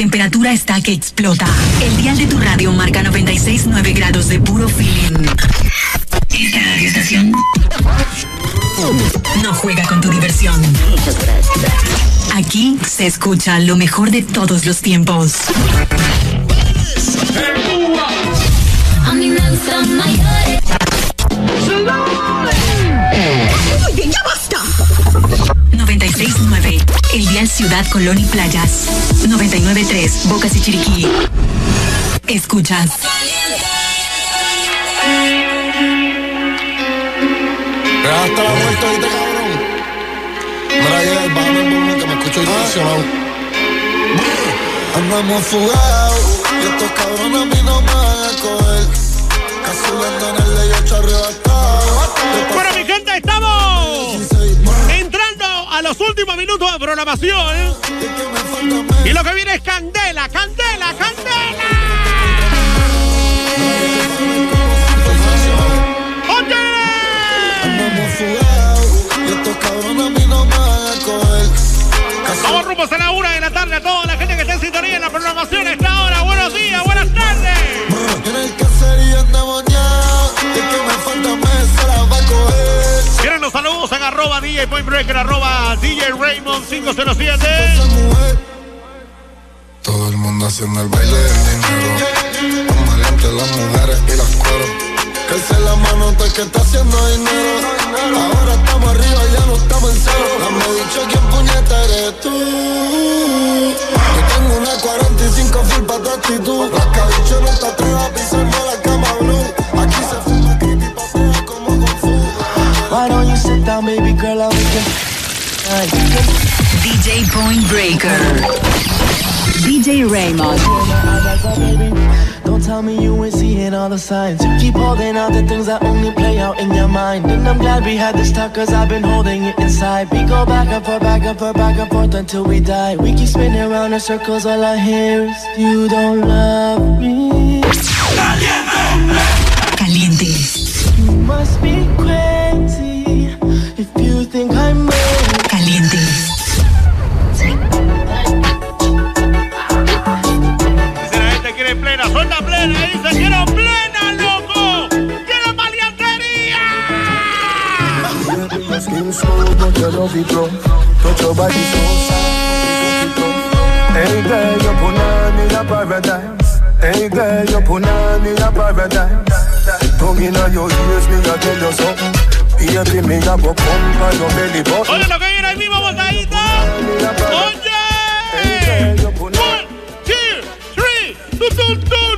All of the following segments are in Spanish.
temperatura está que explota. El dial de tu radio marca 96.9 grados de puro feeling. Esta radioestación no juega con tu diversión. Aquí se escucha lo mejor de todos los tiempos. Ya basta. 96.9, el Dial Ciudad Colón y Playas. 99.3, Bocas y Chiriquí. Escuchas. hasta la muerte ahorita, cabrón. Mira, ya el bajo el volumen que me escucho distorsionado. Andamos fugados y estos cabrones a mí no me van a coger. Cazulando en el ley 8 minutos de programación. Y lo que viene es candela, candela, candela. Coger. Vamos rumbo a la una de la tarde a toda la gente que está en sintonía en la programación arroba DJ Point Breaker, arroba DJ Raymond 507. Esa mujer. Todo el mundo haciendo el baile del dinero. Con valientes las mujeres y las cueros. Que alce la mano que está haciendo dinero. Ahora estamos arriba, ya no estamos en cero. Dame dicho quién puñeta eres tú. Yo tengo una 45 full pa' tu actitud. Raymond. Don't tell me you ain't seeing all the signs. You keep holding out the things that only play out in your mind. And I'm glad we had this talk, cause I've been holding it inside. We go back and forth, back and forth, back and forth until we die. We keep spinning around in circles, all I hear is you don't love me. Smooth, but your love it rough. Touch your body so you in a paradise. Hey girl, in a paradise. Tongue me a go. Oye. One, two, three. Tun, tun, tun.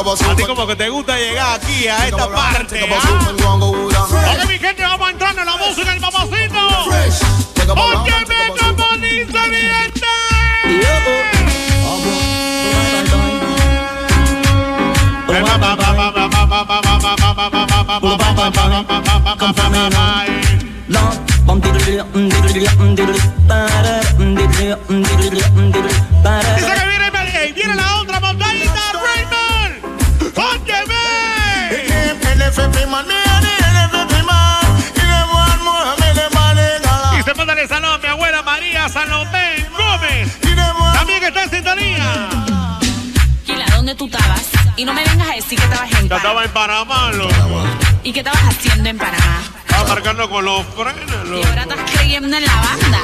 A a A ti como que te gusta llegar aquí a esta parte. A ¿ah? Oye, mi gente, vamos entrando en la música del mamacito. A a como dice mi. Dice que viene, viene la Y se manda el saludo a mi abuela María Salomé Gómez. También que está en sintonía. Kila, ¿dónde tú estabas? Y no me vengas a decir que estabas en Panamá. estaba en Panamá, loco. ¿Y qué estabas haciendo en Panamá? Estaba marcando con los frenos, Y ahora estás creyendo en la banda.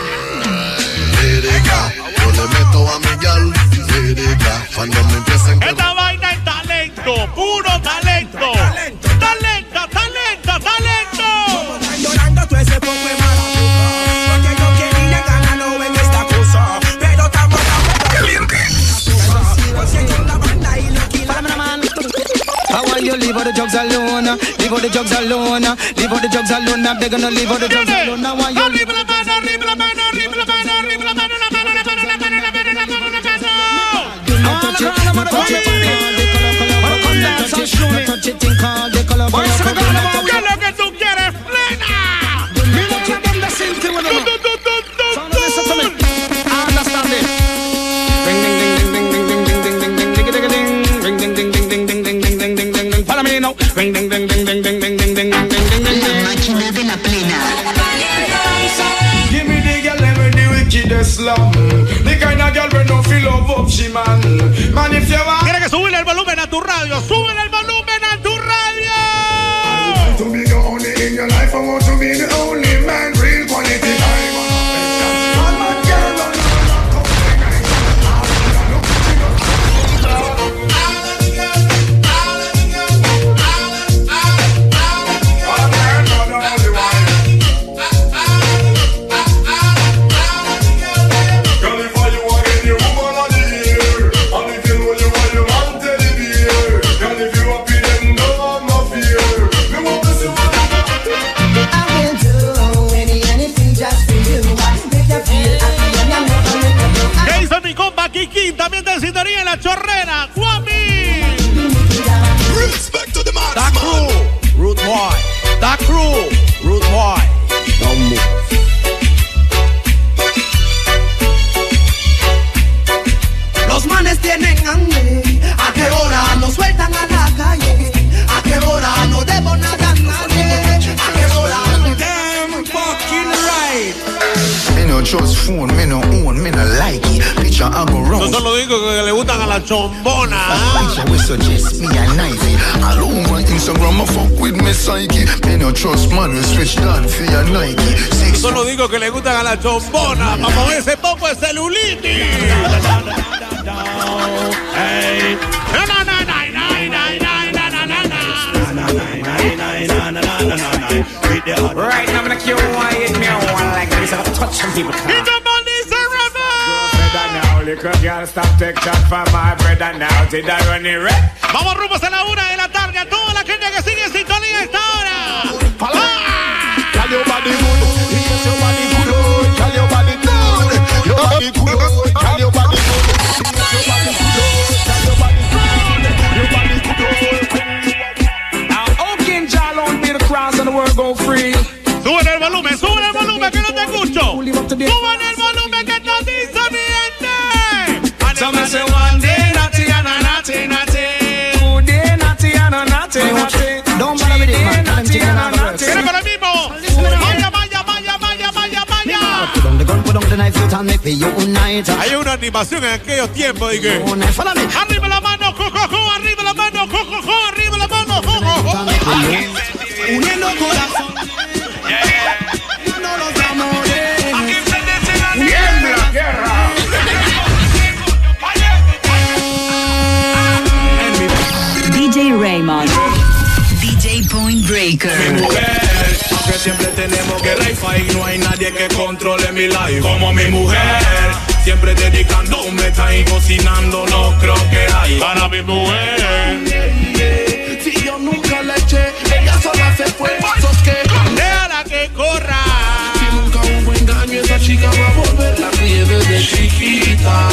Lírica, yo le meto a mi gal, lírica, cuando me empiecen Esta vaina I want you leave all the drugs alone, leave all the drugs alone, leave all the drugs alone. I'm begging you leave all the drugs alone. Want you. Arriba la mano, arriba la mano, arriba la mano, arriba la mano, la mano, la mano, la mano, la mano, la mano, la mano. No touch it, touch it, touch it, no touch it, think all the La máquina de la plena. Give me the girl let me the wickedest slum The kind of girl we no feel love up she man Man if you want que subirle el volumen a tu radio. no just phone, me no own, me no like it. I go digo que le gustan a la chombona. We suggest me a Instagram, no we Nike. Solo digo que le gustan a la chombona. Vamos ese poco de celulitis. No, no, no, no. Right I'm gonna kill one, like this. I'll touch some people. Brother now, little girl stop take chat for my brother now Did I run it red? Vamos rumbo a la una de la tarde. A toda la gente que sigue en sintonía a esta hora. Tell your body good, yes your body good. Tell your body good, your body good. Tell your body good, your body good. Tell your body good, your body good. Now, Oaken Jalon be the cross and the world go free. Suben el volumen, suben el volumen que no te escucho you. Hay una animación en aquellos tiempos, dije. Arriba la mano, cojo, arriba la mano, cojo, arriba la mano, cojo. Uniendo corazón. Yeah, yeah. Breaker. mujer Aunque siempre tenemos guerra y fight No hay nadie que controle mi life Como mi mujer Siempre dedicándome Está y cocinando No creo que hay Para mi mujer Si yo nunca le eché, ella sola se fue. Sos que Déjala que corra. nunca hubo engaño, esa chica va a volver la nieve de chiquita.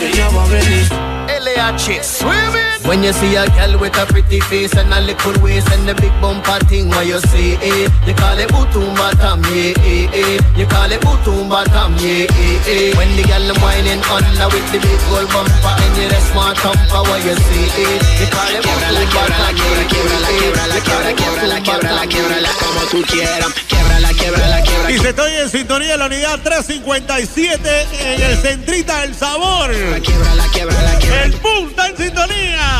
Ella va a venir. LH, swimming. When you see a girl with a pretty face and a little waist and the big bumper thing, what you say, eh? You call it butumba tam, yeah, eh, eh. You call it butumba tam, yeah, eh, eh. When the girl whining under with the big gold bumper and you the smart thumper, what you say, eh? You call it butumba tam, yeah, eh, eh. como tú quieras. Quiebrala, quiebrala, quiebrala. Y se estoy en sintonía de la unidad 357 en el Centrita del Sabor. Quiebrala, quiebrala, quiebrala. El sintonía. ¡Está en sintonía.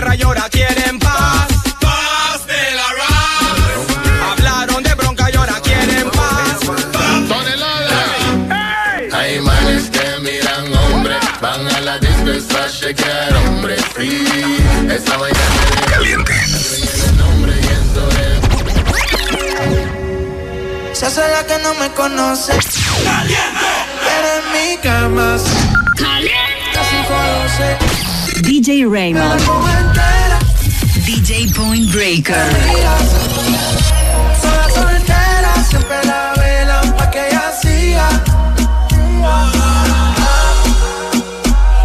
guerra y ahora quieren paz. Paz de la rap. Hablaron de bronca y ahora quieren paz. Hay manes que miran hombre, van a la disco a chequear hombre free. Esa vaina caliente. Se hace la que no me conoce. Caliente. Pero en mi cama. Caliente. 512. DJ Raymond. DJ Point Breaker. Sola soltera, siempre la velan pa' que ella siga.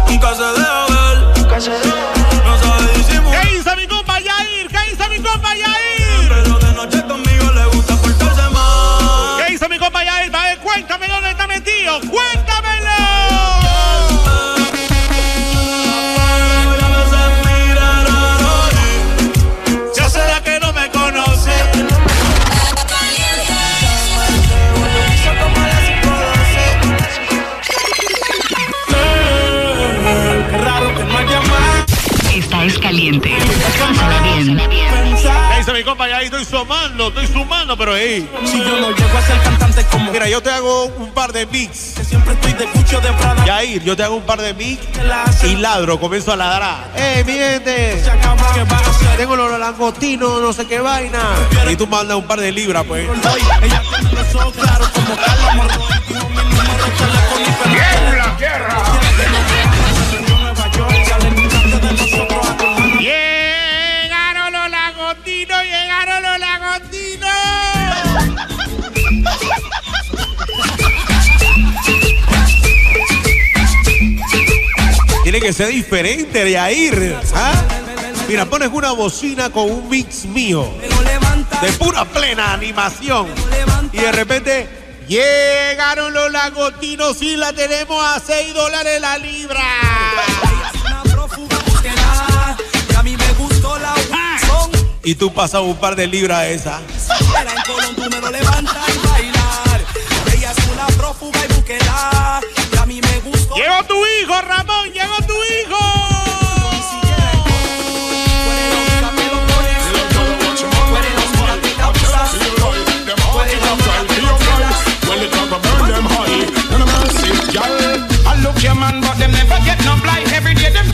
Nunca se deja ¿Qué hizo mi compa Yair? Estoy sumando, estoy sumando, pero hey. Si yo no llego a ser cantante como Mira, yo te hago un par de mix. que siempre estoy de cucho de Prada. Yair, yo te hago un par de la hace y ladro, comienzo a ladrar. ¡Eh, mi gente! se acaba. ¿Qué va a hacer? Tengo los langostinos, no sé qué vaina. Y tú mandas un par de libras, pues. Ella tiene los ojos claros como Carla Morroy. Dijo mi Tiene que ser diferente de Yair. ¿ah? Mira, pones una bocina con un mix mío de pura plena animación. Y de repente llegaron los langostinos y la tenemos a 6 dólares la libra. Y tú pasas un par de libras a esa. En Colón, tú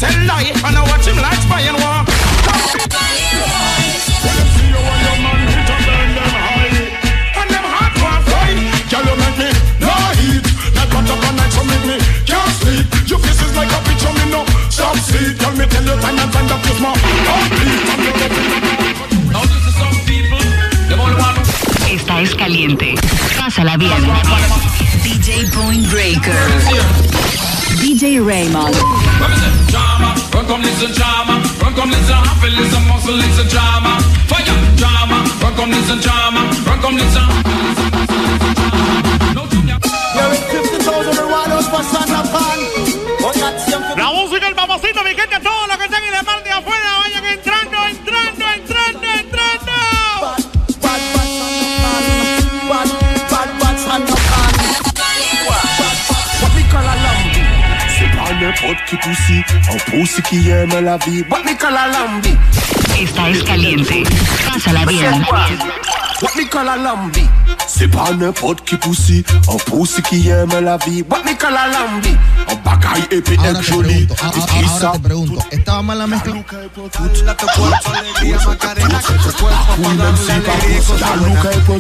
tell lie, and I watch him like spy and war. When them see you and your man, it a burn them high. And them heart want fight. Girl, you make me no heat. Not got up all night, so make me can't sleep. Your face is like a picture, me no stop sleep. Tell me, tell you time and time that you smart. Heartbeat, and you get Now this is some people, them all want Esta es caliente. Pásala bien. DJ Point Breaker. DJ Raymond. What is it? Drama, run come listen drama, run come listen happy, listen muscle, listen drama. Fire, drama, run come listen drama, run come listen. No junior. 50,000 Rwanos for Santa Pan. La. What we call a lambi? Esta es caliente. Pásala bien. What call a lambi? C'est pas n'importe qui poussi, un poussi qui aime la vie. What we call a lambi? Un bagaille épais Ahora et te joli. pregunto, a- a- Et ahora ça, te pregunto, ¿estaba mal la mezcla? Dale a tu cuerpo.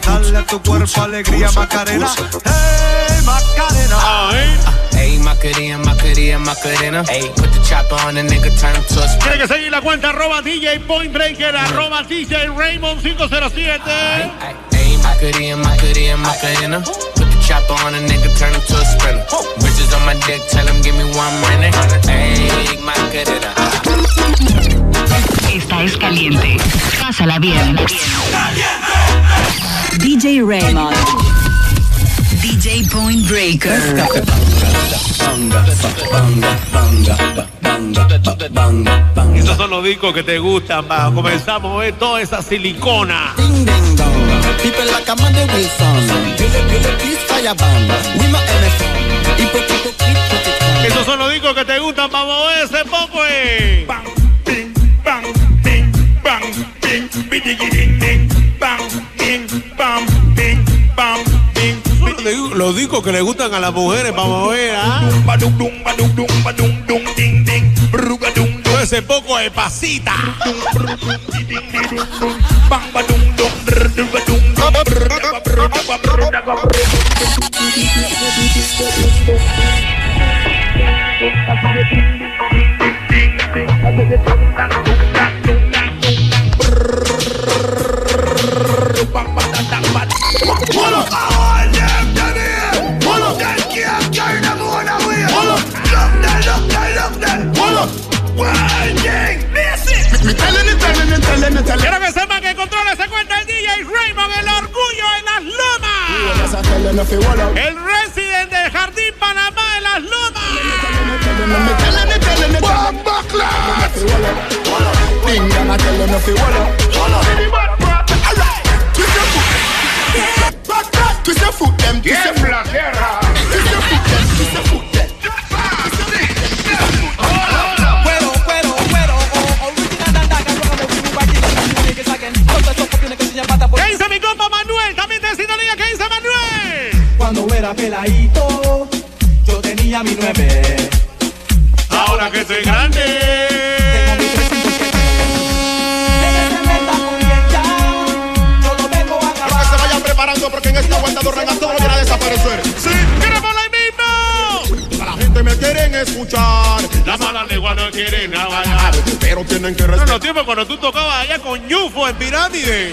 Dale a tu alegría, Macarena. Hey, Macarena. Hey, Macarena, Macarena, Macarena. Hey, put the chopper on the nigga, turn him to a Tiene que seguir la cuenta arroba DJ Point Breaker, arroba DJ Raymond 507. Hey, Macarena, Macarena, Macarena. Put the chopper on a nigga, turn him to a sprinter. Bridges on my dick, tell him give me one minute. Hey, Macarena. Esta es caliente. Pásala bien. DJ Raymond. DJ Point Breaker. Esos son los discos que te gustan, pa. Comenzamos a ver toda esa silicona. Ding ding dong. People like Amanda Wilson. Billy Billy please fire band. We my elephant. Esos son los discos que te gustan para mover ese poco, eh. Los discos que le gustan a las mujeres ¿ah? Ding, ding, brugadum, dum, Todo ese poco de pasita. Quiero que sepan que en controles se cuenta el DJ Raymond, el orgullo en las lomas. El resident del Jardín Panamá en las lomas. Twist your foot, them, twist your foot. Twist your foot, era peladito, yo tenía mi nueve. Ahora que soy grande. Tengo mi 307. Debe ser meta con bien ya, yo lo vengo a Que acabar. se vayan preparando porque en este aguantador reggaetón no viene a desaparecer. Sí, queremos la misma. La gente me quieren escuchar. Las malas lenguas no quieren nada. Pero tienen que En respetar. los tiempos cuando tú tocabas allá con Yufo en Pirámide.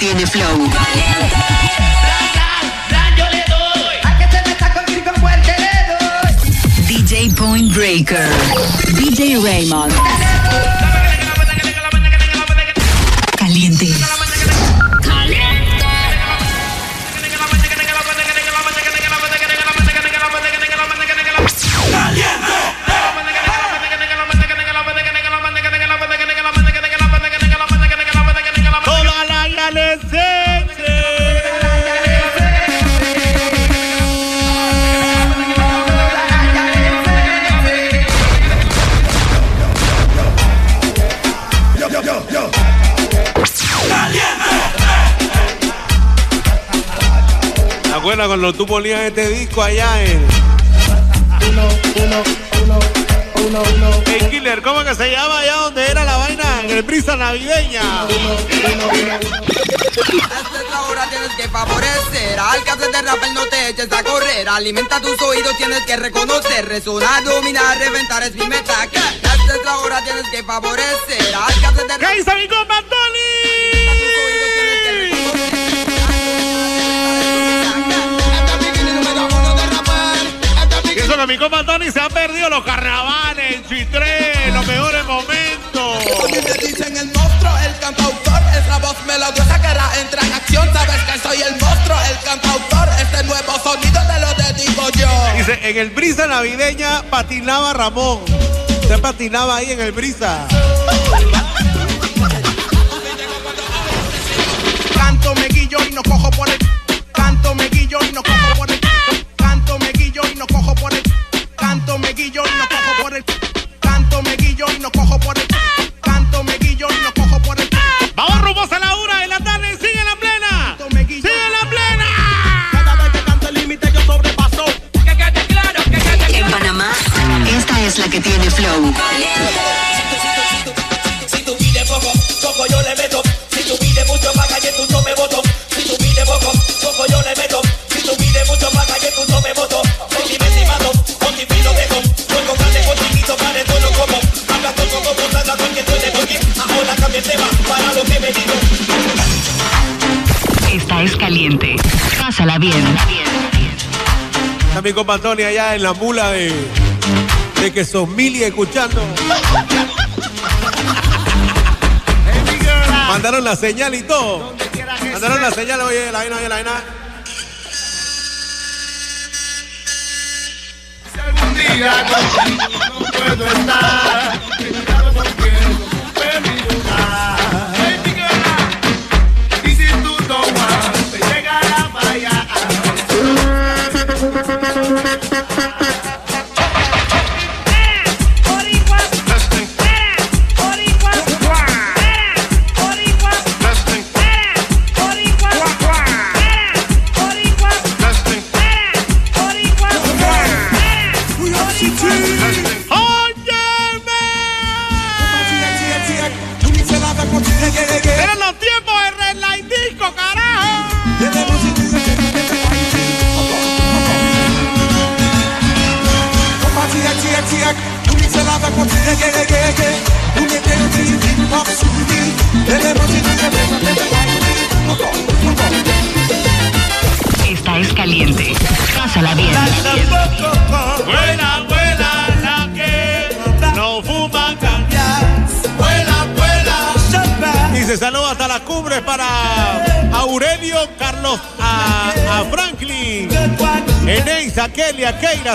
tiene flow. DJ Point Breaker. DJ Raymond. Acuerdas cuando tú ponías este disco allá en. Hey Killer, ¿cómo que se llama allá donde era la vaina? En el brisa navideña. La tienes que favorecer Al que de rapper no te eches a correr Alimenta tus oídos, tienes que reconocer Resonar, dominar, reventar es mi meta Esta es la hora, tienes que favorecer Al que de ¿Qué dice mi compa Y que mi compa Tony se ha perdido los carnavales, chitré, los mejores momentos. Te dicen el monstruo, el cantautor Es la voz melodiosa que la entra en acción Sabes que soy el monstruo, el cantautor Este nuevo sonido te lo dedico yo Dice, en el brisa navideña patinaba Ramón. Se patinaba ahí en el brisa. Canto me guillo y no cojo por el Canto me guillo y no cojo flow. Si tú pides poco, poco yo le meto. Si tú pides mucho para calle, tú no me voto. Si tú pides poco, poco yo le meto. Si tú pides mucho para calle, tú no me voto. Me si mato, con dejo. Voy con grande, con chiquito, para todo lo como. Habla todo como trata porque tú eres oye. Ahora cambia el tema para lo que me digo. Esta es caliente. Pásala bien. Está mi compa Tony allá en la mula de, de que son mili escuchando. Mandaron la señal y todo. Mandaron la señal, oye, la vaina, oye, la vaina. algún día no puedo estar.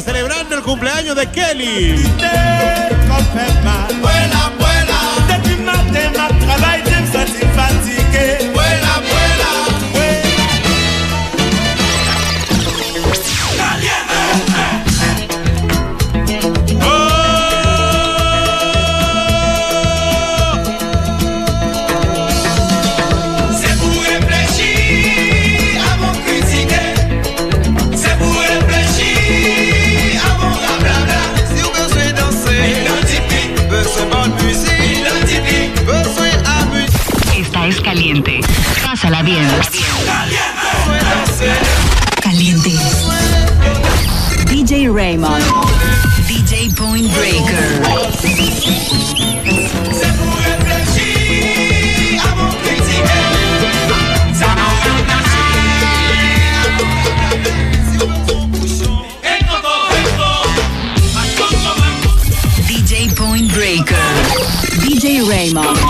Celebrando el cumpleaños de Kelly. Raymond.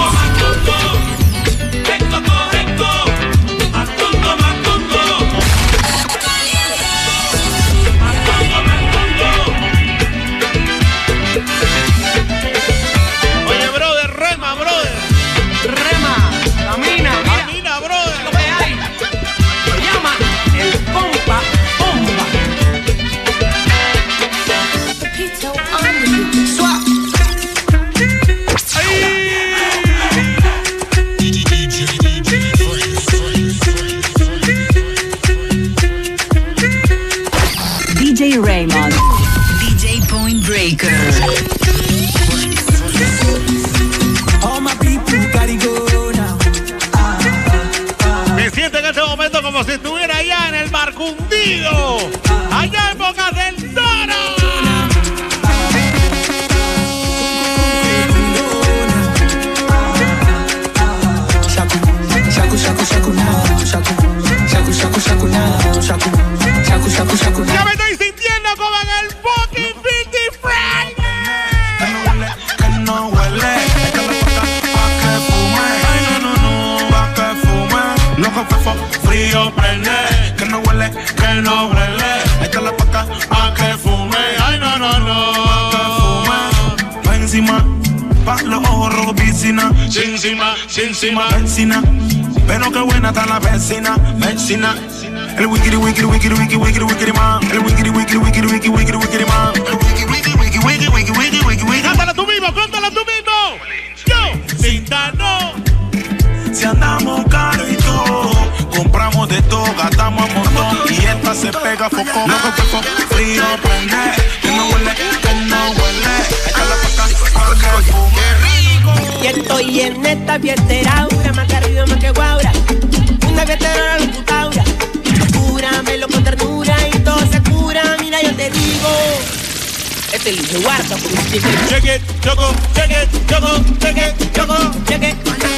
Como si estuviera allá en el Marcundillo. Allá en Bocas frío, prende. Que no huele, que no huele. Esta la paca pa' que fume. Ay, no, no, no, pa' que fume. Pa' encima, pa' los ojos rojos, piscina. Sin encima, sin encima, vecina. Pero qué buena está la vecina, vecina. El wikiri, wikiri, wikiri, wikiri, wikiri, wikiri, man. El wikiri, wikiri, wikiri, wikiri, wikiri, wikiri, man. pega foco. Loco, poco frío, prende. Que no huele, que no huele. Échale pa' acá, pa' que fume. Y estoy en esta fiestera, una más arriba, más que guaura. Una fiestera, la locutaura. Cúramelo con ternura y todo se cura, mira yo te digo. Este lindo guarda por un chicle. Check it, choco, check it, choco, check it, choco, check it.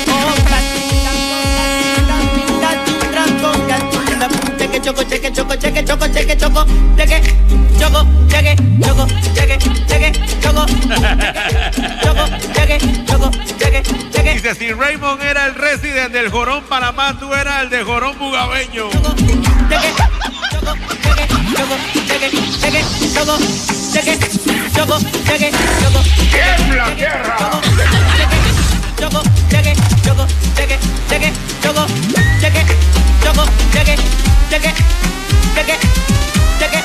Oh, cheque, choco, cheque, choco, cheque, choco, cheque, choco, cheque, choco, cheque, choco, cheque, cheque, choco, choco, cheque, choco, cheque, cheque. Dice, si Raymond era el resident del Jorón Panamá, tú eras el de Jorón Bugabeño. cheque, choco, cheque, choco, cheque, cheque, choco, cheque, choco, cheque, choco. ¡Tiembla tierra! Choco, cheque, choco, cheque, cheque, choco, cheque, choco, cheque, cheque, cheque, cheque,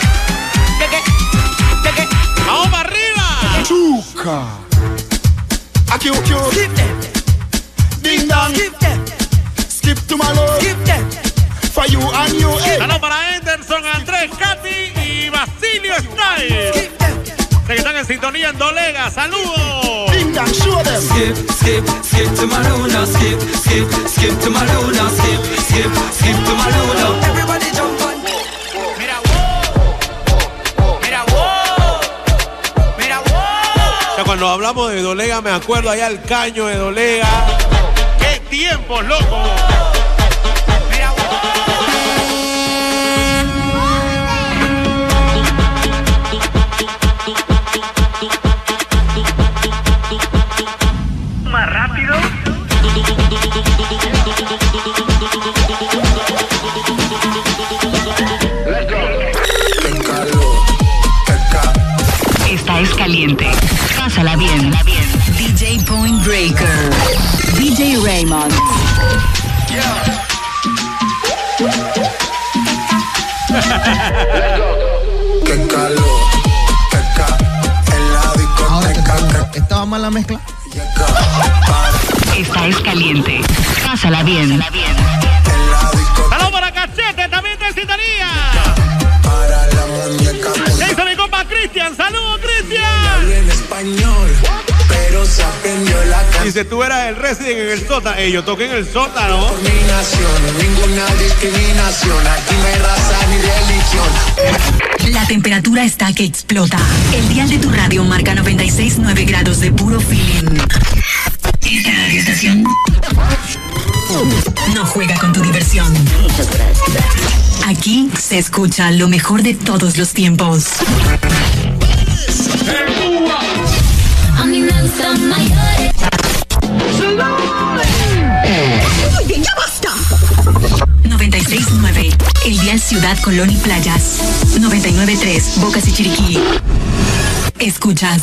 cheque, cheque. ¡Vamos para arriba! Chuca. Aquí, aquí. Skip them, Ding dong. skip them, Skip to my love. skip them. For you and you. Hey. Saludos para Anderson, Andrés, Katy y Basilio Style. Skip them. Que están en sintonía en Dolega. ¡Saludos! Dong, show them. Skip, skip, skip to my luna, skip, skip, skip to my luna, skip, skip, skip to my luna. Everybody jump on. Mira, wow. Mira, wow. Mira, wow. O sea, cuando hablamos de Dolega, me acuerdo allá el caño de Dolega. ¡Qué tiempos, loco! Raymond. qué calor, qué ca- En la discoteca que ¿Estaba mal la mezcla? Esta es caliente. Pásala bien. en la Dice, tú eras el resident en el sótano. Ey, yo toqué en el sótano. combinación. Ninguna discriminación. Aquí no hay raza ni religión. La temperatura está que explota. El dial de tu radio marca 96.9 grados de puro feeling. Esta radioestación no juega con tu diversión. Aquí se escucha lo mejor de todos los tiempos. A mí me gustan mayores. 96.9, el dial Ciudad Colón y Playas. 99.3, Bocas y Chiriquí. Escuchas